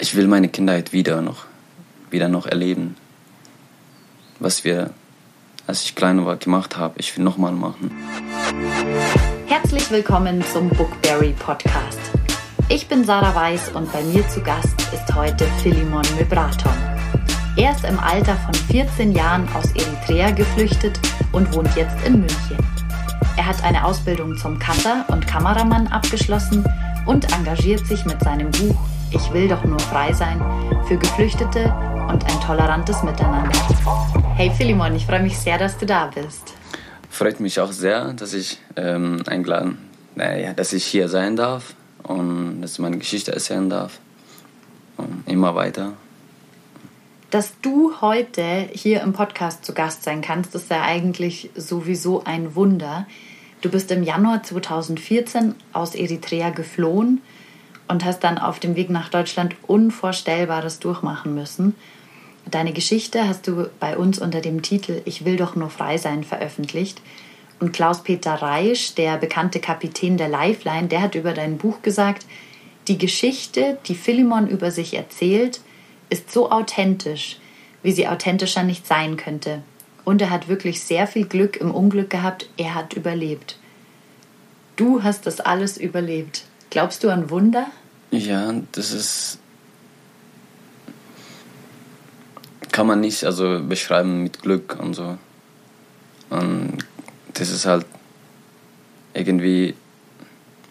ich will meine Kindheit wieder noch, wieder noch erleben. Was wir, als ich klein war, gemacht haben, ich will nochmal machen. Herzlich willkommen zum Bookberry Podcast. Ich bin Sarah Weiß und bei mir zu Gast ist heute Philemon Mebraton. Er ist im Alter von 14 Jahren aus Eritrea geflüchtet und wohnt jetzt in München. Er hat eine Ausbildung zum Cutter und Kameramann abgeschlossen und engagiert sich mit seinem Buch Ich will doch nur frei sein für Geflüchtete und ein tolerantes Miteinander. Hey Philemon, ich freue mich sehr, dass du da bist. Freut mich auch sehr, dass ich ähm, eingeladen, naja, dass ich hier sein darf und dass ich meine Geschichte erzählen darf. Und immer weiter. Dass du heute hier im Podcast zu Gast sein kannst, ist ja eigentlich sowieso ein Wunder. Du bist im Januar 2014 aus Eritrea geflohen und hast dann auf dem Weg nach Deutschland Unvorstellbares durchmachen müssen. Deine Geschichte hast du bei uns unter dem Titel Ich will doch nur frei sein veröffentlicht. Und Klaus-Peter Reisch, der bekannte Kapitän der Lifeline, der hat über dein Buch gesagt, die Geschichte, die Philemon über sich erzählt, ist so authentisch, wie sie authentischer nicht sein könnte. Und er hat wirklich sehr viel Glück im Unglück gehabt, er hat überlebt. Du hast das alles überlebt. Glaubst du an Wunder? Ja, das ist. Kann man nicht also beschreiben mit Glück und so. Und das ist halt irgendwie.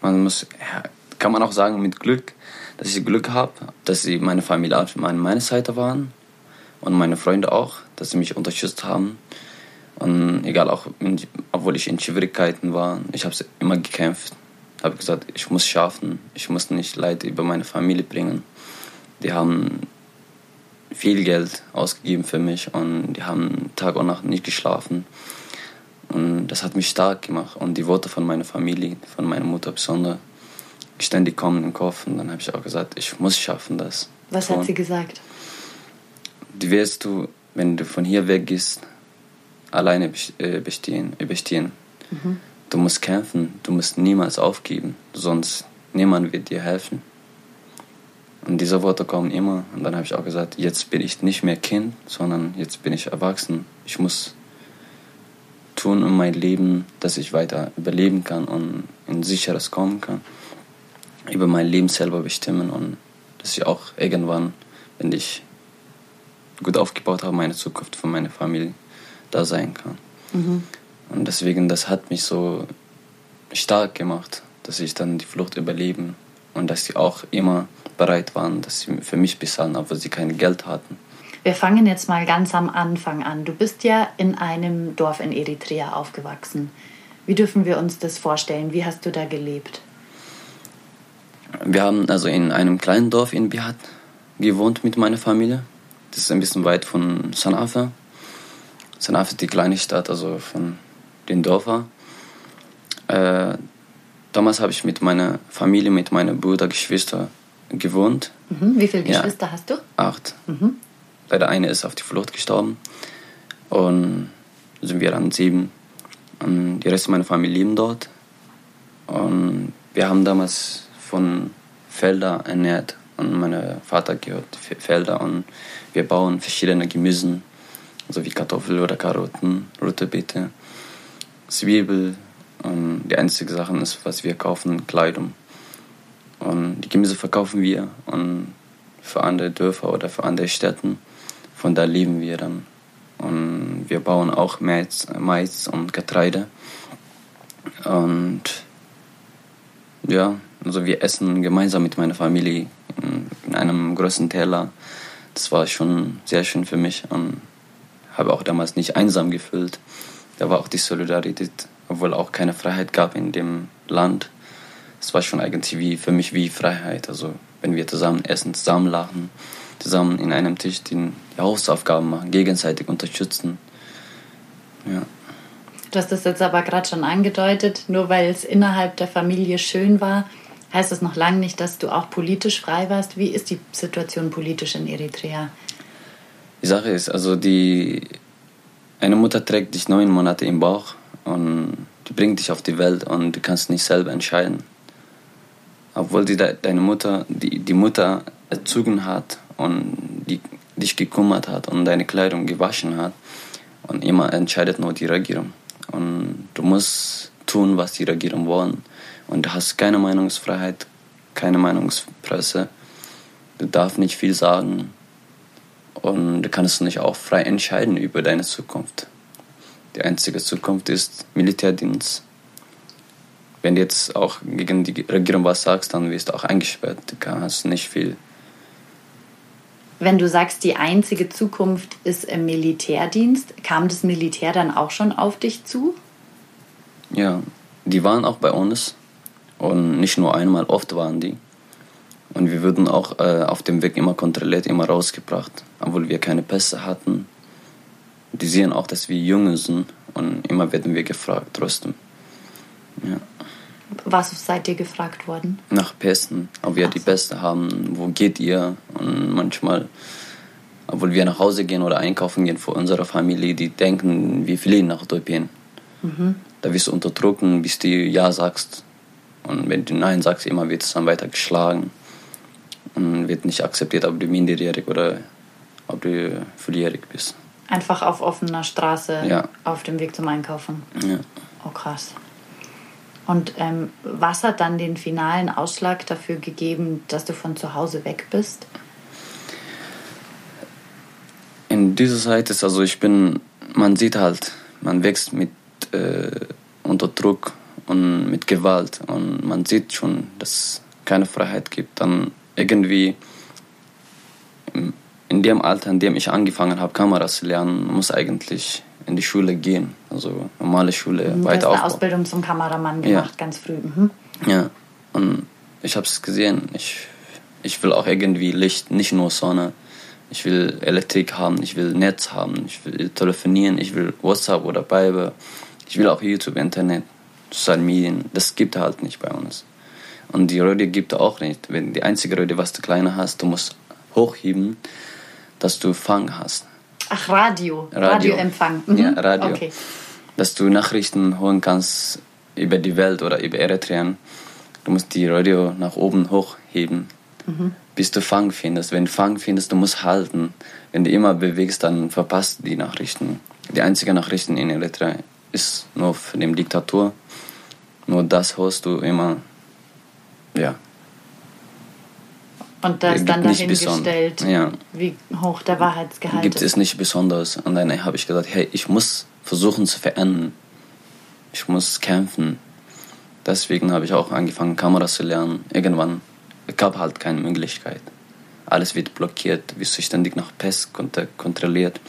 Man muss. Ja, kann man auch sagen mit Glück, dass ich Glück habe, dass sie meine Familie auf meiner Seite waren und meine Freunde auch, dass sie mich unterstützt haben. Und egal, auch obwohl ich in Schwierigkeiten war, ich habe immer gekämpft habe gesagt, ich muss schaffen, ich muss nicht Leid über meine Familie bringen. Die haben viel Geld ausgegeben für mich und die haben Tag und Nacht nicht geschlafen. Und das hat mich stark gemacht. Und die Worte von meiner Familie, von meiner Mutter besonders, ständig kommen in den Kopf. Und dann habe ich auch gesagt, ich muss schaffen das. Was hat sie gesagt? Die wirst du, wenn du von hier weggehst, alleine äh, bestehen, bestehen. Mhm. Du musst kämpfen, du musst niemals aufgeben, sonst niemand wird dir helfen. Und diese Worte kommen immer. Und dann habe ich auch gesagt, jetzt bin ich nicht mehr Kind, sondern jetzt bin ich erwachsen. Ich muss tun in mein Leben, dass ich weiter überleben kann und in sicheres kommen kann. Über mein Leben selber bestimmen und dass ich auch irgendwann, wenn ich gut aufgebaut habe, meine Zukunft von meiner Familie da sein kann. Mhm. Und deswegen, das hat mich so stark gemacht, dass ich dann die Flucht überleben und dass sie auch immer bereit waren, dass sie für mich bezahlen, obwohl sie kein Geld hatten. Wir fangen jetzt mal ganz am Anfang an. Du bist ja in einem Dorf in Eritrea aufgewachsen. Wie dürfen wir uns das vorstellen? Wie hast du da gelebt? Wir haben also in einem kleinen Dorf in Bihat gewohnt mit meiner Familie. Das ist ein bisschen weit von Sanafa. Sanafa ist die kleine Stadt, also von den Dörfern. Äh, damals habe ich mit meiner Familie, mit meinen Bruder, Geschwister gewohnt. Mhm. Wie viele Geschwister ja. hast du? Acht. Mhm. Leider eine ist auf die Flucht gestorben. Und sind wir dann sieben. Und die Rest meiner Familie leben dort. Und wir haben damals von Feldern ernährt. Und mein Vater gehört Felder und wir bauen verschiedene Gemüse, so wie Kartoffeln oder Karotten, rote Beete. Zwiebel. Und die einzige Sache ist, was wir kaufen, Kleidung. Und die Gemüse verkaufen wir und für andere Dörfer oder für andere Städte. Von da leben wir dann. Und wir bauen auch Mais, Mais und Getreide. Und ja, also wir essen gemeinsam mit meiner Familie in einem großen Teller. Das war schon sehr schön für mich und habe auch damals nicht einsam gefühlt da war auch die Solidarität, obwohl auch keine Freiheit gab in dem Land. Es war schon eigentlich wie, für mich wie Freiheit. Also wenn wir zusammen essen, zusammen lachen, zusammen in einem Tisch die Hausaufgaben machen, gegenseitig unterstützen. Ja. Du hast das jetzt aber gerade schon angedeutet, nur weil es innerhalb der Familie schön war, heißt das noch lange nicht, dass du auch politisch frei warst. Wie ist die Situation politisch in Eritrea? Die Sache ist, also die eine Mutter trägt dich neun Monate im Bauch und die bringt dich auf die Welt und du kannst nicht selber entscheiden. Obwohl die, deine Mutter, die, die Mutter erzogen hat und die, dich gekümmert hat und deine Kleidung gewaschen hat. Und immer entscheidet nur die Regierung. Und du musst tun, was die Regierung wollen. Und du hast keine Meinungsfreiheit, keine Meinungspresse. Du darfst nicht viel sagen. Und du kannst nicht auch frei entscheiden über deine Zukunft. Die einzige Zukunft ist Militärdienst. Wenn du jetzt auch gegen die Regierung was sagst, dann wirst du auch eingesperrt. Du kannst nicht viel. Wenn du sagst, die einzige Zukunft ist im Militärdienst, kam das Militär dann auch schon auf dich zu? Ja, die waren auch bei uns. Und nicht nur einmal, oft waren die. Und wir wurden auch äh, auf dem Weg immer kontrolliert, immer rausgebracht, obwohl wir keine Pässe hatten. Die sehen auch, dass wir Junge sind und immer werden wir gefragt, trotzdem. Ja. Was seid ihr gefragt worden? Nach Pässen, ob wir Ach. die Pässe haben, wo geht ihr? Und manchmal, obwohl wir nach Hause gehen oder einkaufen gehen für unsere Familie, die denken, wir fliehen nach Äthiopien. Mhm. Da wirst du unterdrücken, bis du Ja sagst. Und wenn du Nein sagst, immer wird es dann weiter geschlagen wird nicht akzeptiert, ob du minderjährig oder ob du volljährig bist. Einfach auf offener Straße ja. auf dem Weg zum Einkaufen. Ja. Oh krass. Und ähm, was hat dann den finalen Ausschlag dafür gegeben, dass du von zu Hause weg bist? In dieser Zeit ist also ich bin, man sieht halt, man wächst mit äh, unter Druck und mit Gewalt und man sieht schon, dass es keine Freiheit gibt. Dann irgendwie in dem Alter, in dem ich angefangen habe, Kameras zu lernen, muss eigentlich in die Schule gehen, also normale Schule mhm, weiter Du hast eine Ausbildung zum Kameramann gemacht, ja. ganz früh. Mhm. Ja, und ich habe es gesehen. Ich, ich will auch irgendwie Licht, nicht nur Sonne. Ich will Elektrik haben, ich will Netz haben, ich will telefonieren, ich will WhatsApp oder Bible. Ich will auch YouTube, Internet, Social Medien. Das gibt halt nicht bei uns. Und die Röhre gibt auch nicht. Wenn die einzige Röhre, was du kleiner hast, du musst hochheben, dass du Fang hast. Ach, Radio. Radio. Radioempfang. Mhm. Ja, Radio. Okay. Dass du Nachrichten holen kannst über die Welt oder über Eritrea. Du musst die Radio nach oben hochheben, mhm. bis du Fang findest. Wenn du Fang findest, du musst halten. Wenn du immer bewegst, dann verpasst die Nachrichten. Die einzige Nachrichten in Eritrea ist nur für die Diktatur. Nur das hörst du immer ja. Und da ist dann dahingestellt, ja. wie hoch der Wahrheitsgehalt Gibt ist. es nicht besonders. Und dann habe ich gesagt, hey, ich muss versuchen zu verändern. Ich muss kämpfen. Deswegen habe ich auch angefangen, Kameras zu lernen. Irgendwann gab halt keine Möglichkeit. Alles wird blockiert, wirst du ständig nach Pest kontrolliert,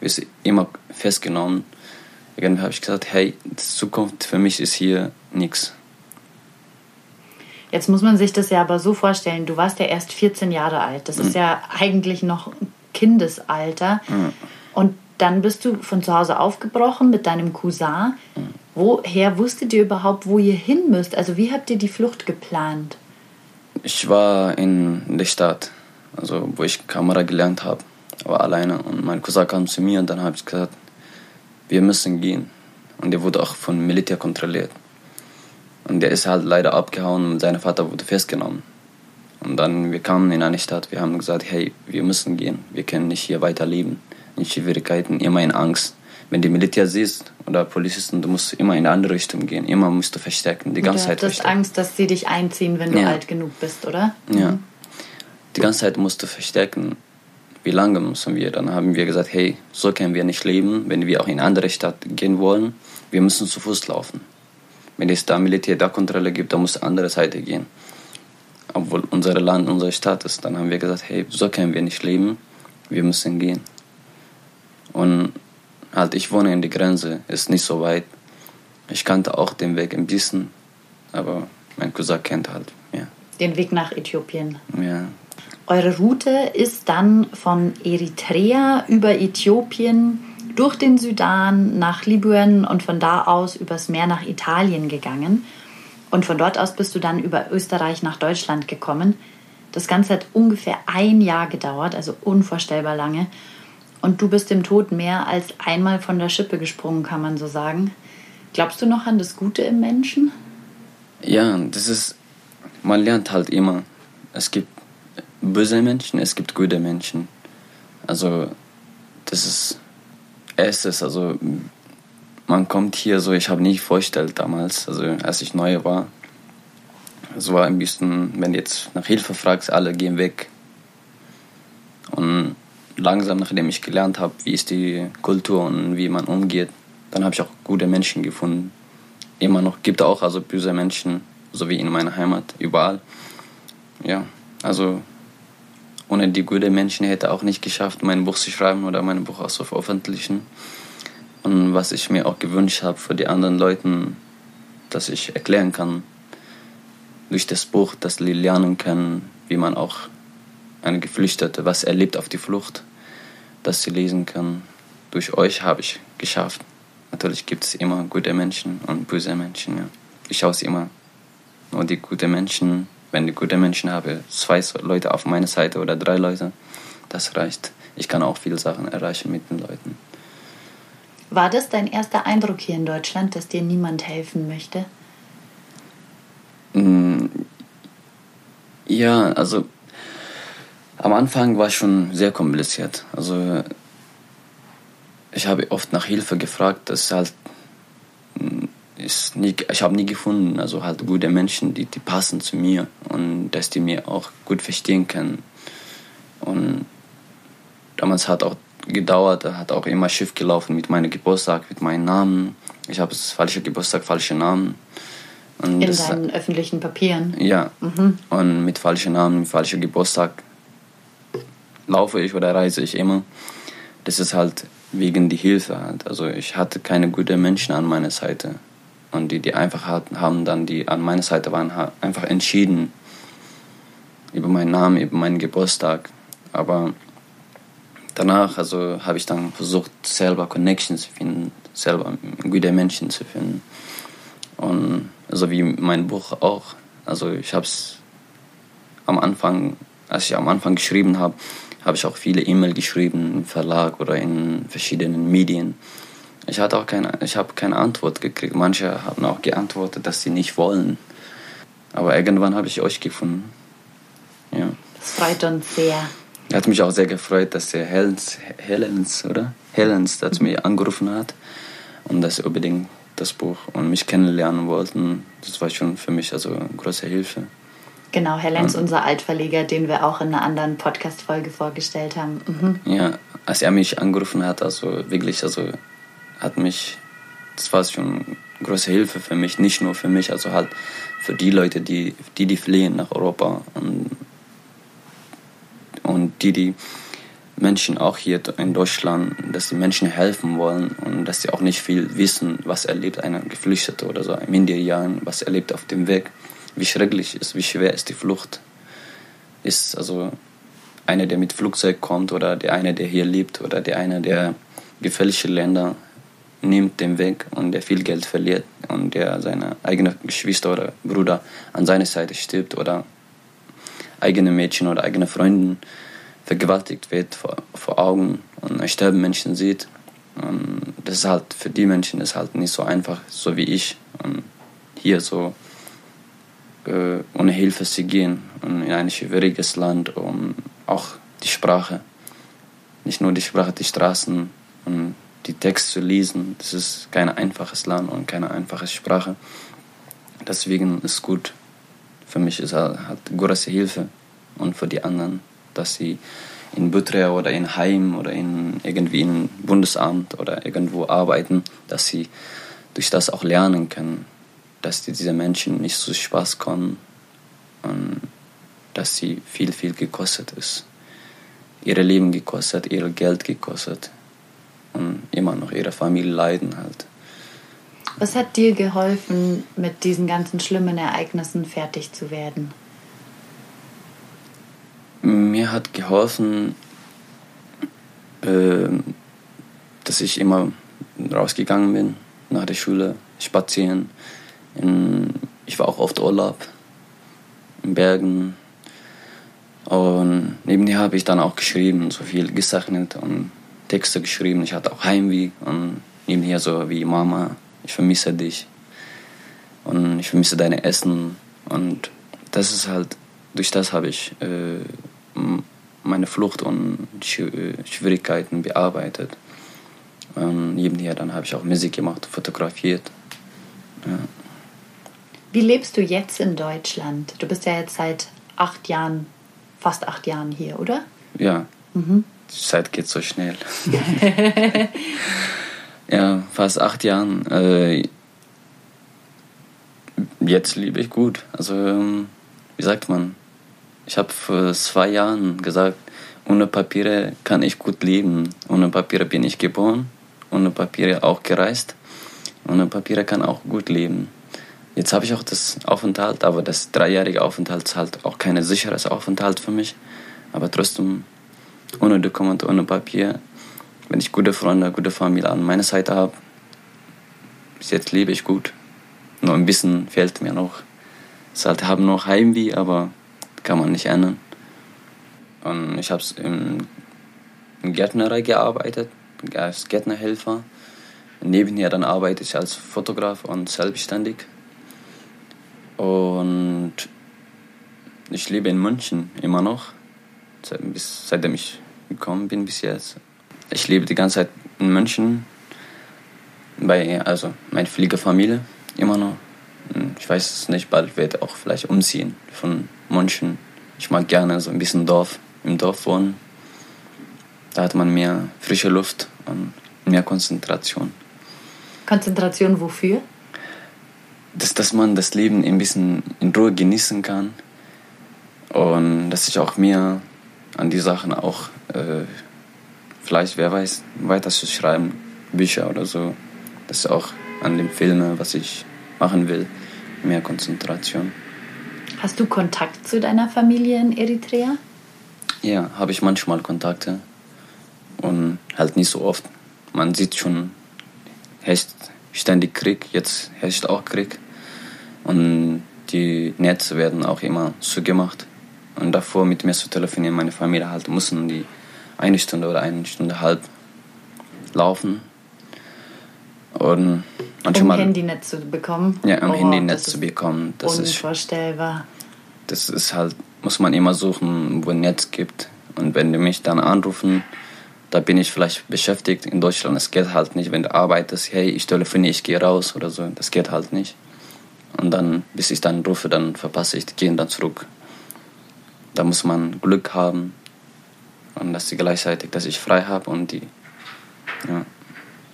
wirst immer festgenommen. Irgendwann habe ich gesagt, hey, die Zukunft für mich ist hier nichts. Jetzt muss man sich das ja aber so vorstellen, du warst ja erst 14 Jahre alt. Das mhm. ist ja eigentlich noch Kindesalter. Mhm. Und dann bist du von zu Hause aufgebrochen mit deinem Cousin. Mhm. Woher wusstet ihr überhaupt, wo ihr hin müsst? Also wie habt ihr die Flucht geplant? Ich war in der Stadt, also wo ich Kamera gelernt habe, war alleine. Und mein Cousin kam zu mir und dann habe ich gesagt, wir müssen gehen. Und er wurde auch von Militär kontrolliert. Und der ist halt leider abgehauen und sein Vater wurde festgenommen. Und dann, wir kamen in eine Stadt, wir haben gesagt, hey, wir müssen gehen, wir können nicht hier weiterleben. In Schwierigkeiten, immer in Angst. Wenn du Militär siehst oder Polizisten, du musst immer in eine andere Richtung gehen. Immer musst du verstärken, die ganze Zeit Du hast Angst, dass sie dich einziehen, wenn du ja. alt genug bist, oder? Ja. Mhm. Die ganze Zeit musst du verstärken. Wie lange müssen wir? Dann haben wir gesagt, hey, so können wir nicht leben, wenn wir auch in eine andere Stadt gehen wollen. Wir müssen zu Fuß laufen. Wenn es da Militär da Kontrolle gibt, dann muss andere Seite gehen. Obwohl unser Land, unsere Stadt ist, dann haben wir gesagt, hey, so können wir nicht leben, wir müssen gehen. Und halt, ich wohne in der Grenze, ist nicht so weit. Ich kannte auch den Weg ein bisschen, aber mein Cousin kennt halt, ja. Den Weg nach Äthiopien. Ja. Eure Route ist dann von Eritrea über Äthiopien durch den Sudan nach Libyen und von da aus übers Meer nach Italien gegangen. Und von dort aus bist du dann über Österreich nach Deutschland gekommen. Das Ganze hat ungefähr ein Jahr gedauert, also unvorstellbar lange. Und du bist dem Tod mehr als einmal von der Schippe gesprungen, kann man so sagen. Glaubst du noch an das Gute im Menschen? Ja, das ist, man lernt halt immer. Es gibt böse Menschen, es gibt gute Menschen. Also das ist erstes, also man kommt hier so, ich habe nicht vorgestellt damals, also als ich neu war. Es war ein bisschen, wenn du jetzt nach Hilfe fragst, alle gehen weg. Und langsam, nachdem ich gelernt habe, wie ist die Kultur und wie man umgeht, dann habe ich auch gute Menschen gefunden. Immer noch gibt es auch also böse Menschen, so wie in meiner Heimat, überall. Ja, also ohne die guten Menschen hätte auch nicht geschafft, mein Buch zu schreiben oder mein Buch auch zu veröffentlichen. Und was ich mir auch gewünscht habe für die anderen Leute, dass ich erklären kann, durch das Buch, dass sie lernen können, wie man auch eine Geflüchtete was erlebt auf die Flucht, dass sie lesen können. Durch euch habe ich geschafft. Natürlich gibt es immer gute Menschen und böse Menschen. Ja. Ich schaue es immer nur die guten Menschen. Wenn ich gute Menschen habe, zwei Leute auf meiner Seite oder drei Leute, das reicht. Ich kann auch viele Sachen erreichen mit den Leuten. War das dein erster Eindruck hier in Deutschland, dass dir niemand helfen möchte? Mm, ja, also am Anfang war es schon sehr kompliziert. Also ich habe oft nach Hilfe gefragt, das halt mm, ist nie, ich habe nie gefunden, also halt gute Menschen, die, die passen zu mir und dass die mir auch gut verstehen können. Und damals hat auch gedauert. Er hat auch immer Schiff gelaufen mit meinem Geburtstag, mit meinem Namen. Ich habe das falsche Geburtstag, falsche Namen. Und In das, deinen öffentlichen Papieren? Ja. Mhm. Und mit falschen Namen, mit falschem Geburtstag laufe ich oder reise ich immer. Das ist halt wegen die Hilfe halt. Also ich hatte keine guten Menschen an meiner Seite. Und die, die einfach haben dann, die an meiner Seite waren, einfach entschieden über meinen Namen, über meinen Geburtstag. Aber danach also habe ich dann versucht, selber Connections zu finden, selber gute Menschen zu finden. Und so wie mein Buch auch. Also ich habe es am Anfang, als ich am Anfang geschrieben habe, habe ich auch viele E-Mails geschrieben im Verlag oder in verschiedenen Medien. Ich hatte auch keine, ich habe keine Antwort gekriegt. Manche haben auch geantwortet, dass sie nicht wollen. Aber irgendwann habe ich euch gefunden. Ja. Das freut uns sehr. Hat mich auch sehr gefreut, dass der Helens, Helens oder? Helens, der mhm. mir angerufen hat und dass sie unbedingt das Buch und mich kennenlernen wollten. Das war schon für mich also eine große Hilfe. Genau, Helens, ja. unser Altverleger, den wir auch in einer anderen Podcast-Folge vorgestellt haben. Mhm. Ja, als er mich angerufen hat, also wirklich, also hat mich, das war schon eine große Hilfe für mich, nicht nur für mich, also halt für die Leute, die, die, die fliehen nach Europa und und die, die Menschen auch hier in Deutschland, dass die Menschen helfen wollen und dass sie auch nicht viel wissen, was erlebt ein Geflüchteter oder so in Minderjahren, was erlebt auf dem Weg, wie schrecklich ist, wie schwer ist die Flucht. Ist also einer, der mit Flugzeug kommt oder der eine, der hier lebt oder der eine, der gefährliche Länder nimmt den Weg und der viel Geld verliert und der seine eigene Geschwister oder Bruder an seiner Seite stirbt oder eigene Mädchen oder eigene Freunden vergewaltigt wird vor, vor Augen und sterben Menschen sieht. Und das ist halt für die Menschen ist halt nicht so einfach, so wie ich, und hier so äh, ohne Hilfe zu gehen und in ein schwieriges Land, um auch die Sprache, nicht nur die Sprache, die Straßen und die Texte zu lesen. Das ist kein einfaches Land und keine einfache Sprache. Deswegen ist gut, für mich ist halt, halt große Hilfe und für die anderen, dass sie in Bütrea oder in Heim oder in irgendwie in Bundesamt oder irgendwo arbeiten, dass sie durch das auch lernen können, dass die, diese Menschen nicht so Spaß kommen und dass sie viel, viel gekostet ist. Ihre Leben gekostet, ihr Geld gekostet und immer noch ihre Familie leiden halt. Was hat dir geholfen, mit diesen ganzen schlimmen Ereignissen fertig zu werden? Mir hat geholfen, äh, dass ich immer rausgegangen bin nach der Schule, spazieren. Ich war auch oft Urlaub in Bergen. Und nebenher habe ich dann auch geschrieben, so viel gezeichnet und Texte geschrieben. Ich hatte auch Heimweh und nebenher so wie Mama, ich vermisse dich und ich vermisse deine Essen und das ist halt durch das habe ich äh, meine Flucht und Schwierigkeiten bearbeitet. Und nebenher dann habe ich auch Musik gemacht, fotografiert. Ja. Wie lebst du jetzt in Deutschland? Du bist ja jetzt seit acht Jahren, fast acht Jahren hier, oder? Ja. Mhm. Die Zeit geht so schnell. ja, fast acht Jahren. Äh, jetzt lebe ich gut. Also, ähm, wie sagt man? Ich habe vor zwei Jahren gesagt, ohne Papiere kann ich gut leben. Ohne Papiere bin ich geboren, ohne Papiere auch gereist. Ohne Papiere kann auch gut leben. Jetzt habe ich auch das Aufenthalt, aber das dreijährige Aufenthalt ist halt auch kein sicheres Aufenthalt für mich. Aber trotzdem, ohne Dokumente, ohne Papier, wenn ich gute Freunde, gute Familie an meiner Seite habe, bis jetzt lebe ich gut. Nur ein bisschen fehlt mir noch. Es halt haben noch Heimweh, aber kann man nicht ändern. Und ich habe in Gärtnerei gearbeitet, als Gärtnerhelfer. Nebenher dann arbeite ich als Fotograf und selbstständig. Und ich lebe in München immer noch, seitdem ich gekommen bin bis jetzt. Ich lebe die ganze Zeit in München bei also meiner Fliegerfamilie immer noch. Ich weiß es nicht, bald werde ich auch vielleicht umziehen von München. Ich mag gerne so ein bisschen Dorf, im Dorf wohnen. Da hat man mehr frische Luft und mehr Konzentration. Konzentration wofür? Dass, dass man das Leben ein bisschen in Ruhe genießen kann und dass ich auch mir an die Sachen auch äh, vielleicht, wer weiß, weiter zu schreiben, Bücher oder so, dass auch an den Filmen, was ich machen will, mehr Konzentration. Hast du Kontakt zu deiner Familie in Eritrea? Ja, habe ich manchmal Kontakte und halt nicht so oft. Man sieht schon, herrscht ständig Krieg, jetzt herrscht auch Krieg und die Netze werden auch immer zugemacht. Und davor mit mir zu telefonieren, meine Familie halt mussten die eine Stunde oder eine Stunde halb laufen. Und manchmal, um Handynetz zu bekommen? Ja, um oh, Handynetz zu bekommen. Das unvorstellbar. Ist, das ist halt, muss man immer suchen, wo ein Netz gibt. Und wenn die mich dann anrufen, da bin ich vielleicht beschäftigt. In Deutschland, es geht halt nicht, wenn du arbeitest, hey, ich telefoniere, ich gehe raus oder so. Das geht halt nicht. Und dann, bis ich dann rufe, dann verpasse ich, gehen dann zurück. Da muss man Glück haben und dass sie gleichzeitig, dass ich frei habe und die, ja,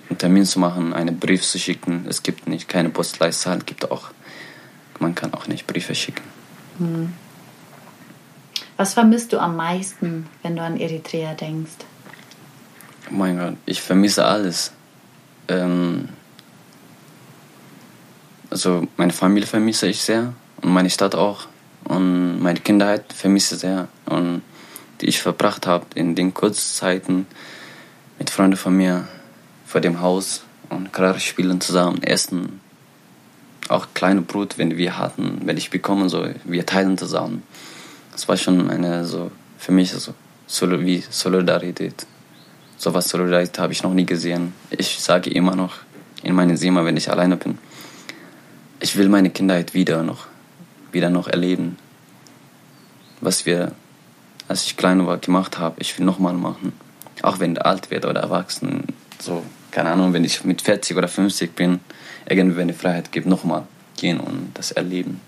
einen Termin zu machen, einen Brief zu schicken. Es gibt nicht keine Postleitzahl, gibt auch, man kann auch nicht Briefe schicken. Hm. Was vermisst du am meisten, wenn du an Eritrea denkst? Oh mein Gott, ich vermisse alles. Ähm, also meine Familie vermisse ich sehr und meine Stadt auch und meine Kindheit vermisse ich sehr und die ich verbracht habe in den Kurzzeiten mit Freunden von mir vor dem Haus und Karate spielen zusammen, essen, auch kleine Brot, wenn wir hatten, wenn ich bekomme, so wir teilen zusammen. Das war schon eine so für mich so wie Solidarität. So was Solidarität habe ich noch nie gesehen. Ich sage immer noch in meinen Zimmer, wenn ich alleine bin, ich will meine Kindheit wieder noch, wieder noch erleben. Was wir als ich klein war, gemacht habe, ich will nochmal machen. Auch wenn ich alt werde oder erwachsen. So, keine Ahnung, wenn ich mit 40 oder 50 bin, irgendwie, wenn die Freiheit gibt, nochmal gehen und das erleben.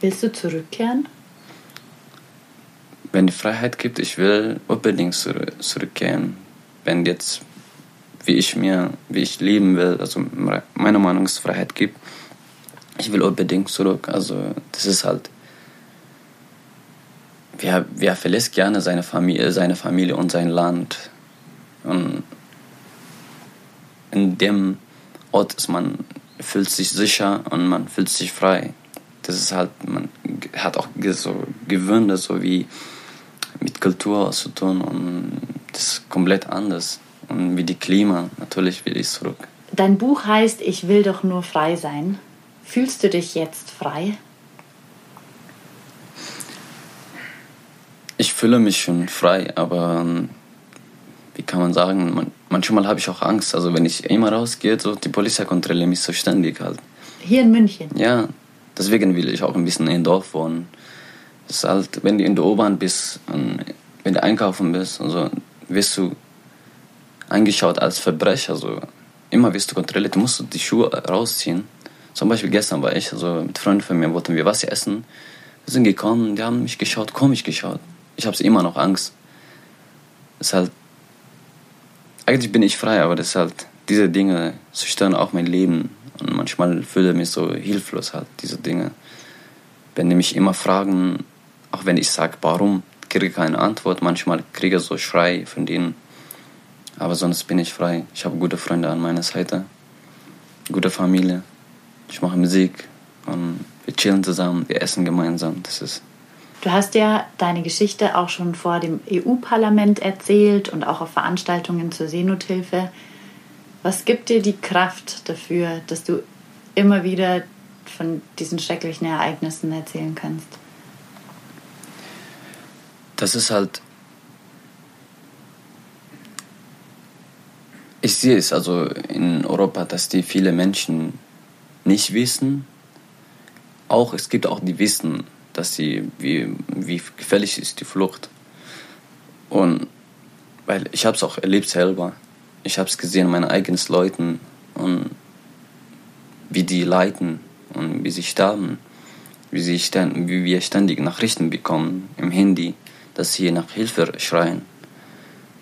Willst du zurückkehren? Wenn die Freiheit gibt, ich will unbedingt zurückkehren. Wenn jetzt, wie ich mir, wie ich leben will, also meiner Meinung nach Freiheit gibt, ich will unbedingt zurück. Also das ist halt wer, wer verlässt gerne seine Familie, seine Familie und sein Land? Und in dem Ort ist man fühlt sich sicher und man fühlt sich frei. Das ist halt, man hat auch so Gewöhne, so wie mit Kultur zu tun und das ist komplett anders. Und wie die Klima, natürlich will ich zurück. Dein Buch heißt Ich will doch nur frei sein. Fühlst du dich jetzt frei? Ich fühle mich schon frei, aber ähm, wie kann man sagen, man, manchmal habe ich auch Angst. Also wenn ich immer rausgehe, so die Polizei kontrolliert mich so ständig halt. Hier in München? Ja, deswegen will ich auch ein bisschen in Dorf wohnen. Das ist halt, wenn du in der U-Bahn bist und wenn du einkaufen bist, also wirst du angeschaut als Verbrecher. Also immer wirst du kontrolliert, du musst die Schuhe rausziehen. Zum Beispiel gestern war ich, also mit Freunden von mir wollten wir was essen. Wir sind gekommen, die haben mich geschaut, komisch geschaut. Ich habe immer noch Angst. Das ist halt, eigentlich bin ich frei, aber das ist halt, diese Dinge zerstören auch mein Leben. Und manchmal fühle ich mich so hilflos halt, diese Dinge. Wenn die mich immer fragen, auch wenn ich sage, warum, kriege ich keine Antwort. Manchmal kriege ich so Schrei von denen. Aber sonst bin ich frei. Ich habe gute Freunde an meiner Seite, gute Familie. Ich mache Musik und wir chillen zusammen, wir essen gemeinsam. Das ist Du hast ja deine Geschichte auch schon vor dem EU-Parlament erzählt und auch auf Veranstaltungen zur Seenothilfe. Was gibt dir die Kraft dafür, dass du immer wieder von diesen schrecklichen Ereignissen erzählen kannst? Das ist halt. Ich sehe es also in Europa, dass die viele Menschen nicht wissen. Auch es gibt auch die wissen, dass sie wie, wie gefährlich ist die Flucht. Und weil ich habe es auch erlebt selber. Ich habe es gesehen, meine eigenen Leuten und wie die leiden und wie sie sterben, wie, sie stand, wie wir ständig Nachrichten bekommen im Handy, dass sie nach Hilfe schreien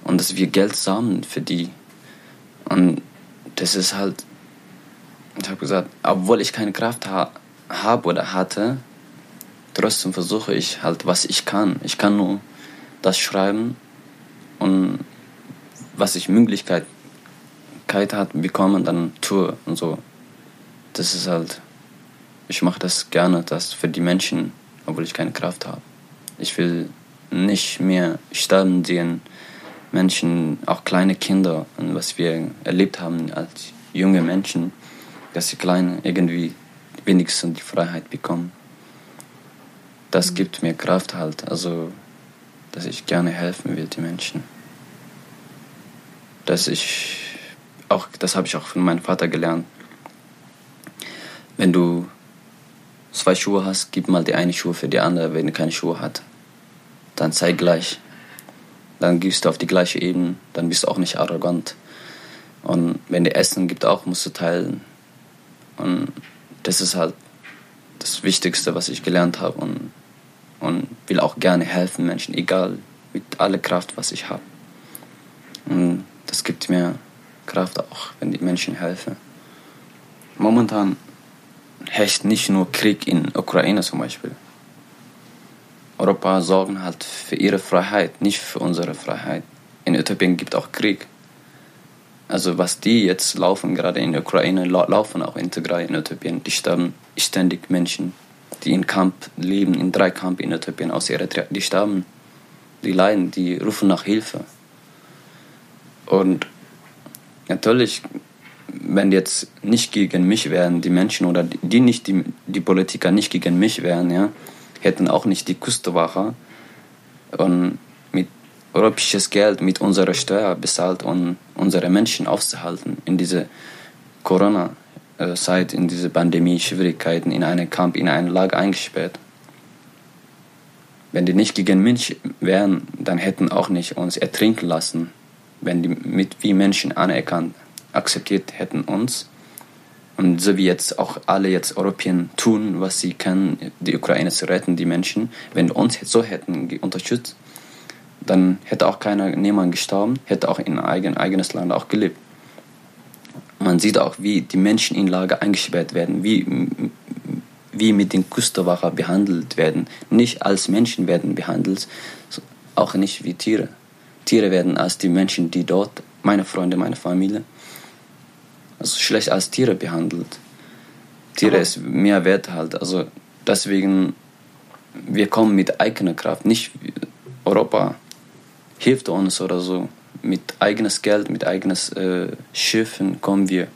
und dass wir Geld sammeln für die. Und das ist halt, ich habe gesagt, obwohl ich keine Kraft ha habe oder hatte, trotzdem versuche ich halt, was ich kann. Ich kann nur das schreiben und was ich Möglichkeit hat bekommen, dann tue und so. Das ist halt, ich mache das gerne, das für die Menschen, obwohl ich keine Kraft habe. Ich will nicht mehr sterben sehen, Menschen, auch kleine Kinder, und was wir erlebt haben als junge Menschen, dass sie kleine irgendwie wenigstens die Freiheit bekommen das gibt mir Kraft halt, also dass ich gerne helfen will die Menschen. Dass ich auch, das habe ich auch von meinem Vater gelernt. Wenn du zwei Schuhe hast, gib mal die eine Schuhe für die andere, wenn du keine Schuhe hat. Dann sei gleich. Dann gehst du auf die gleiche Ebene, dann bist du auch nicht arrogant. Und wenn du Essen gibt auch, musst du teilen. Und das ist halt das Wichtigste, was ich gelernt habe. Und und will auch gerne helfen Menschen, egal mit aller Kraft, was ich habe. Und das gibt mir Kraft auch, wenn die Menschen helfen. Momentan herrscht nicht nur Krieg in Ukraine zum Beispiel. Europa sorgen halt für ihre Freiheit, nicht für unsere Freiheit. In Äthiopien gibt auch Krieg. Also was die jetzt laufen, gerade in der Ukraine, laufen auch integral in Äthiopien. Die sterben ständig Menschen die in Camp leben, in drei Camp in Äthiopien aus Eritrea, die sterben, die leiden, die rufen nach Hilfe. Und natürlich, wenn jetzt nicht gegen mich wären, die Menschen oder die nicht die, die Politiker nicht gegen mich wären, ja, hätten auch nicht die Küstenwache und mit europäisches Geld, mit unserer Steuer bezahlt, um unsere Menschen aufzuhalten in diese Corona Zeit in diese Pandemie-Schwierigkeiten in einem Kampf, in einem Lager eingesperrt. Wenn die nicht gegen mich wären, dann hätten auch nicht uns ertrinken lassen, wenn die mit wie Menschen anerkannt, akzeptiert hätten uns. Und so wie jetzt auch alle jetzt Europäer tun, was sie können, die Ukraine zu retten, die Menschen, wenn uns so hätten unterstützt, dann hätte auch keiner, niemand gestorben, hätte auch in eigen, eigenes Land auch gelebt. Man sieht auch, wie die Menschen in Lager eingesperrt werden, wie, wie mit den Küstenwachen behandelt werden. Nicht als Menschen werden behandelt, auch nicht wie Tiere. Tiere werden als die Menschen, die dort, meine Freunde, meine Familie, also schlecht als Tiere behandelt. Tiere Aber ist mehr wert halt. Also deswegen, wir kommen mit eigener Kraft, nicht Europa hilft uns oder so mit eigenes Geld, mit eigenes äh, Schiffen kommen wir.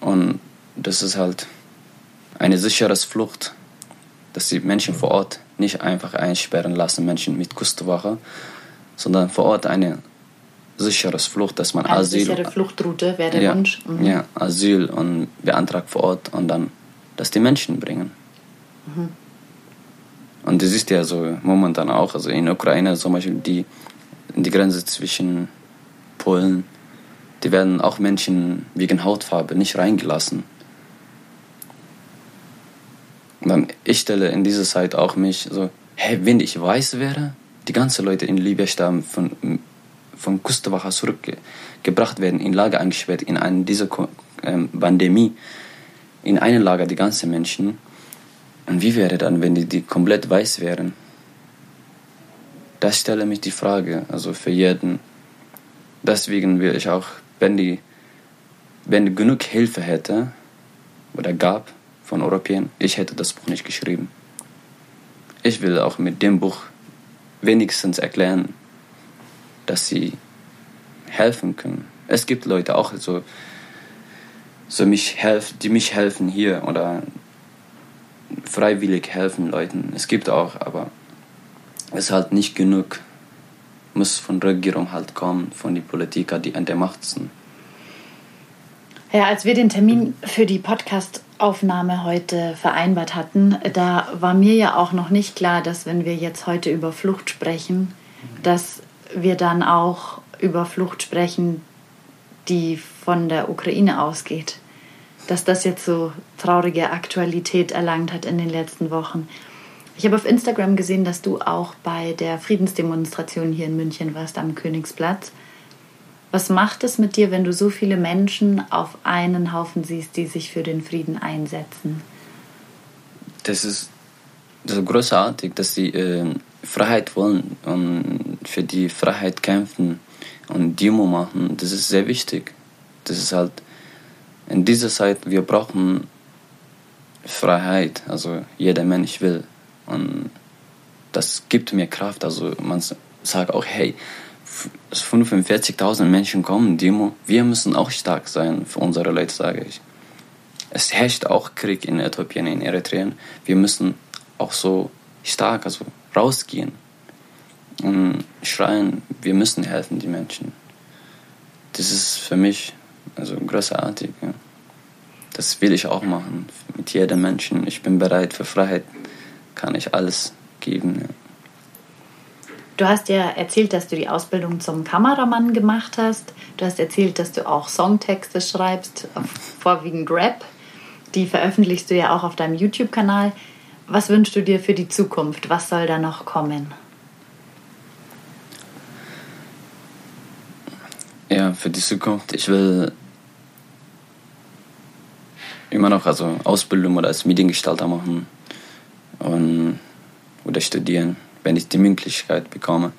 Und das ist halt eine sichere Flucht, dass die Menschen vor Ort nicht einfach einsperren lassen, Menschen mit Küstenwache, sondern vor Ort eine sichere Flucht, dass man eine Asyl... sichere Fluchtroute wäre der ja, Wunsch. Mhm. Ja, Asyl und beantragt vor Ort und dann, dass die Menschen bringen. Mhm. Und das ist ja so momentan auch, also in Ukraine zum Beispiel die, die Grenze zwischen Polen, die werden auch Menschen wegen Hautfarbe nicht reingelassen. Ich stelle in dieser Zeit auch mich so, hey, wenn ich weiß wäre, die ganzen Leute in Libyen sterben von, von Küstenwache zurückgebracht werden, in Lager eingesperrt, in eine, dieser ähm, Pandemie, in einem Lager die ganzen Menschen. Und wie wäre dann, wenn die, die komplett weiß wären? Das stelle mich die Frage, also für jeden. Deswegen will ich auch, wenn die, wenn die genug Hilfe hätte oder gab von Europäern, ich hätte das Buch nicht geschrieben. Ich will auch mit dem Buch wenigstens erklären, dass sie helfen können. Es gibt Leute auch so, so mich helf, die mich helfen hier oder freiwillig helfen Leuten. Es gibt auch, aber ist halt nicht genug. Muss von der Regierung halt kommen, von den Politikern, die an der Macht sind. Ja, als wir den Termin für die Podcast-Aufnahme heute vereinbart hatten, da war mir ja auch noch nicht klar, dass wenn wir jetzt heute über Flucht sprechen, dass wir dann auch über Flucht sprechen, die von der Ukraine ausgeht dass das jetzt so traurige Aktualität erlangt hat in den letzten Wochen. Ich habe auf Instagram gesehen, dass du auch bei der Friedensdemonstration hier in München warst am Königsplatz. Was macht es mit dir, wenn du so viele Menschen auf einen Haufen siehst, die sich für den Frieden einsetzen? Das ist, das großartig, dass sie äh, Freiheit wollen und für die Freiheit kämpfen und Demo machen. Das ist sehr wichtig. Das ist halt in dieser Zeit, wir brauchen Freiheit, also jeder Mensch will. Und das gibt mir Kraft. Also man sagt auch, hey, 45.000 Menschen kommen, Demo, wir müssen auch stark sein für unsere Leute, sage ich. Es herrscht auch Krieg in Äthiopien, in Eritrea. Wir müssen auch so stark, also rausgehen und schreien, wir müssen helfen, die Menschen. Das ist für mich also großartig. Ja. Das will ich auch machen mit jedem Menschen. Ich bin bereit für Freiheit, kann ich alles geben. Ja. Du hast ja erzählt, dass du die Ausbildung zum Kameramann gemacht hast. Du hast erzählt, dass du auch Songtexte schreibst, vorwiegend Rap. Die veröffentlichst du ja auch auf deinem YouTube-Kanal. Was wünschst du dir für die Zukunft? Was soll da noch kommen? Ja, für die Zukunft. Ich will immer noch also Ausbildung oder als Mediengestalter machen und, oder studieren, wenn ich die Möglichkeit bekomme.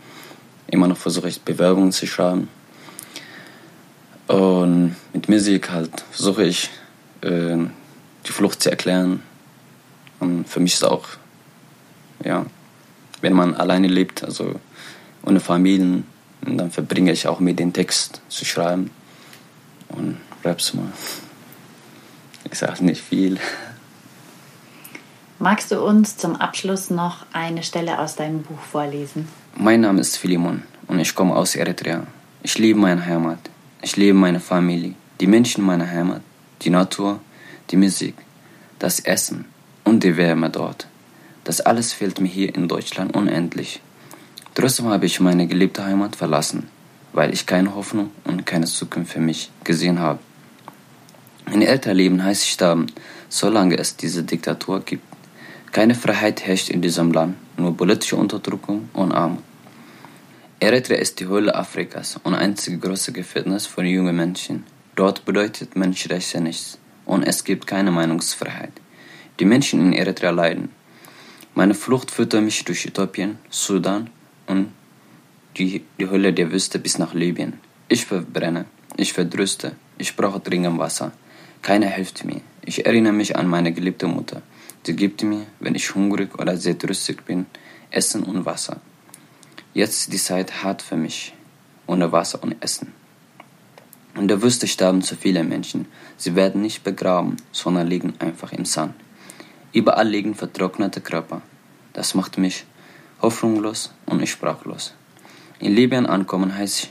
Immer noch versuche ich Bewerbungen zu schreiben. Und mit Musik halt versuche ich äh, die Flucht zu erklären. Und für mich ist auch, ja, wenn man alleine lebt, also ohne Familien, dann verbringe ich auch mit dem Text zu schreiben und Raps mal. Ich sage nicht viel. Magst du uns zum Abschluss noch eine Stelle aus deinem Buch vorlesen? Mein Name ist Philemon und ich komme aus Eritrea. Ich liebe meine Heimat. Ich liebe meine Familie, die Menschen meiner Heimat, die Natur, die Musik, das Essen und die Wärme dort. Das alles fehlt mir hier in Deutschland unendlich. Trotzdem habe ich meine geliebte Heimat verlassen, weil ich keine Hoffnung und keine Zukunft für mich gesehen habe. Ein älter Leben heißt sterben, solange es diese Diktatur gibt. Keine Freiheit herrscht in diesem Land, nur politische Unterdrückung und Armut. Eritrea ist die Höhle Afrikas und einzige große Gefängnis für junge Menschen. Dort bedeutet Menschenrechte nichts und es gibt keine Meinungsfreiheit. Die Menschen in Eritrea leiden. Meine Flucht führte mich durch Äthiopien, Sudan und die, die Hölle der Wüste bis nach Libyen. Ich verbrenne, ich verdrüste, ich brauche dringend Wasser. Keiner hilft mir. Ich erinnere mich an meine geliebte Mutter. Sie gibt mir, wenn ich hungrig oder sehr durstig bin, Essen und Wasser. Jetzt ist die Zeit hart für mich, ohne Wasser und Essen. In der Wüste sterben zu viele Menschen. Sie werden nicht begraben, sondern liegen einfach im Sand. Überall liegen vertrocknete Körper. Das macht mich hoffnungslos und sprachlos. In Libyen ankommen heißt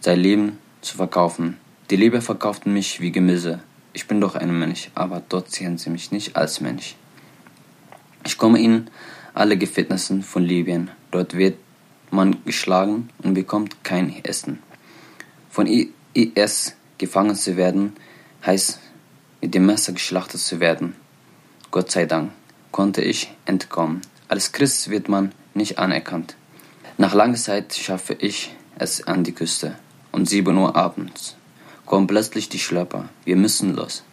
sein Leben zu verkaufen, die Liebe verkauften mich wie Gemüse. Ich bin doch ein Mensch, aber dort sehen sie mich nicht als Mensch. Ich komme ihnen alle Gefängnissen von Libyen. Dort wird man geschlagen und bekommt kein Essen. Von IS gefangen zu werden, heißt mit dem Messer geschlachtet zu werden. Gott sei Dank konnte ich entkommen. Als Christ wird man nicht anerkannt. Nach langer Zeit schaffe ich es an die Küste. Um 7 Uhr abends kommen plötzlich die Schlepper. Wir müssen los.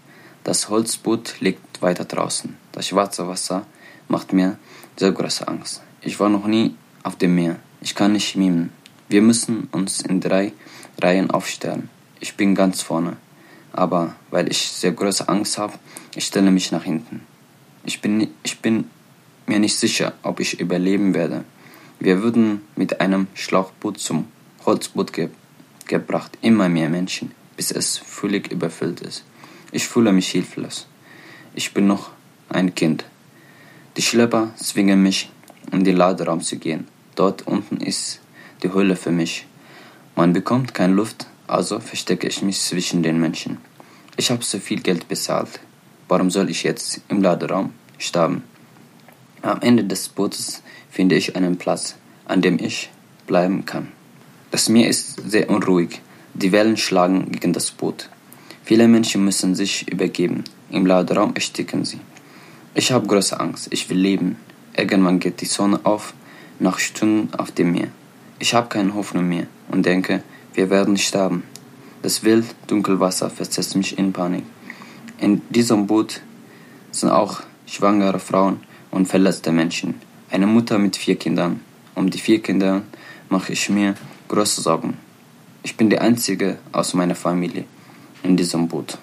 Das Holzboot liegt weiter draußen. Das schwarze Wasser macht mir sehr große Angst. Ich war noch nie auf dem Meer. Ich kann nicht schwimmen. Wir müssen uns in drei Reihen aufstellen. Ich bin ganz vorne. Aber weil ich sehr große Angst habe, ich stelle mich nach hinten. Ich bin, ich bin mir nicht sicher, ob ich überleben werde. Wir wurden mit einem Schlauchboot zum Holzboot ge gebracht. Immer mehr Menschen, bis es völlig überfüllt ist. Ich fühle mich hilflos. Ich bin noch ein Kind. Die Schlepper zwingen mich, in den Laderaum zu gehen. Dort unten ist die Höhle für mich. Man bekommt keine Luft, also verstecke ich mich zwischen den Menschen. Ich habe so viel Geld bezahlt. Warum soll ich jetzt im Laderaum sterben? Am Ende des Bootes finde ich einen Platz, an dem ich bleiben kann. Das Meer ist sehr unruhig. Die Wellen schlagen gegen das Boot. Viele Menschen müssen sich übergeben. Im Laderaum ersticken sie. Ich habe große Angst. Ich will leben. Irgendwann geht die Sonne auf, nach Stunden auf dem Meer. Ich habe keine Hoffnung mehr und denke, wir werden sterben. Das wild Dunkelwasser versetzt mich in Panik. In diesem Boot sind auch schwangere Frauen und verletzte Menschen. Eine Mutter mit vier Kindern. Um die vier Kinder mache ich mir große Sorgen. Ich bin die einzige aus meiner Familie in diesem Boot.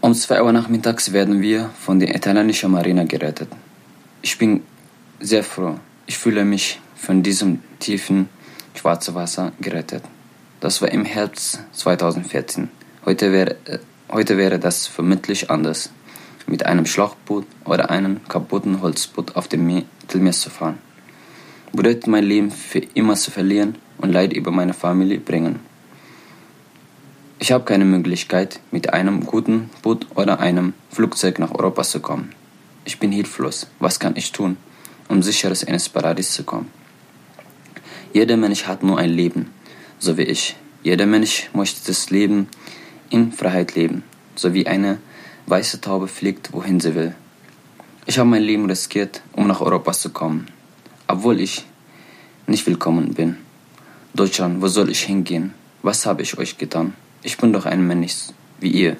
Um 2 Uhr nachmittags werden wir von der italienischen Marine gerettet. Ich bin sehr froh. Ich fühle mich von diesem tiefen schwarzen Wasser gerettet. Das war im Herbst 2014. Heute wäre, äh, heute wäre das vermutlich anders, mit einem Schlauchboot oder einem kaputten Holzboot auf dem Mittelmeer zu fahren. Bedeutet mein Leben für immer zu verlieren und Leid über meine Familie bringen. Ich habe keine Möglichkeit, mit einem guten Boot oder einem Flugzeug nach Europa zu kommen. Ich bin hilflos. Was kann ich tun, um sicheres ins Paradies zu kommen? Jeder Mensch hat nur ein Leben, so wie ich. Jeder Mensch möchte das Leben in Freiheit leben, so wie eine weiße Taube fliegt, wohin sie will. Ich habe mein Leben riskiert, um nach Europa zu kommen, obwohl ich nicht willkommen bin. Deutschland, wo soll ich hingehen? Was habe ich euch getan? Ich bin doch ein Mensch wie ihr.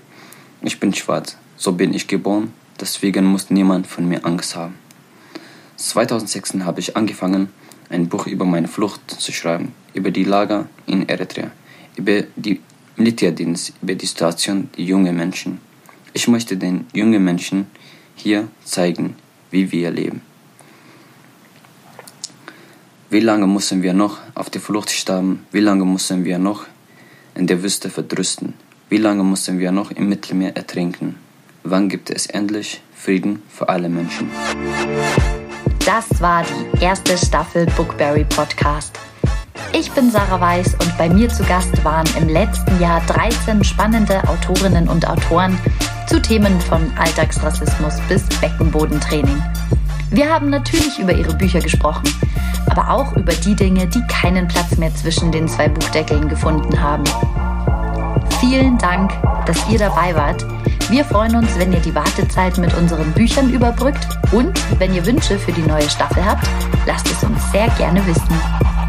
Ich bin schwarz, so bin ich geboren, deswegen muss niemand von mir Angst haben. 2006 habe ich angefangen, ein Buch über meine Flucht zu schreiben, über die Lager in Eritrea, über die Militärdienst, über die Situation der jungen Menschen. Ich möchte den jungen Menschen hier zeigen, wie wir leben. Wie lange müssen wir noch auf der Flucht sterben? Wie lange müssen wir noch in der Wüste verdrüsten? Wie lange müssen wir noch im Mittelmeer ertrinken? Wann gibt es endlich Frieden für alle Menschen? Das war die erste Staffel Bookberry Podcast. Ich bin Sarah Weiß und bei mir zu Gast waren im letzten Jahr 13 spannende Autorinnen und Autoren zu Themen von Alltagsrassismus bis Beckenbodentraining. Wir haben natürlich über ihre Bücher gesprochen, aber auch über die Dinge, die keinen Platz mehr zwischen den zwei Buchdeckeln gefunden haben. Vielen Dank, dass ihr dabei wart. Wir freuen uns, wenn ihr die Wartezeit mit unseren Büchern überbrückt und wenn ihr Wünsche für die neue Staffel habt, lasst es uns sehr gerne wissen.